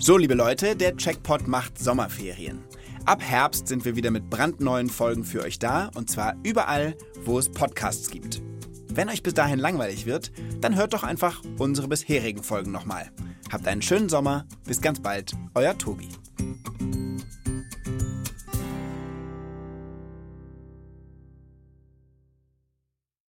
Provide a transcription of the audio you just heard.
So, liebe Leute, der Checkpot macht Sommerferien. Ab Herbst sind wir wieder mit brandneuen Folgen für euch da und zwar überall, wo es Podcasts gibt. Wenn euch bis dahin langweilig wird, dann hört doch einfach unsere bisherigen Folgen nochmal. Habt einen schönen Sommer, bis ganz bald, euer Tobi.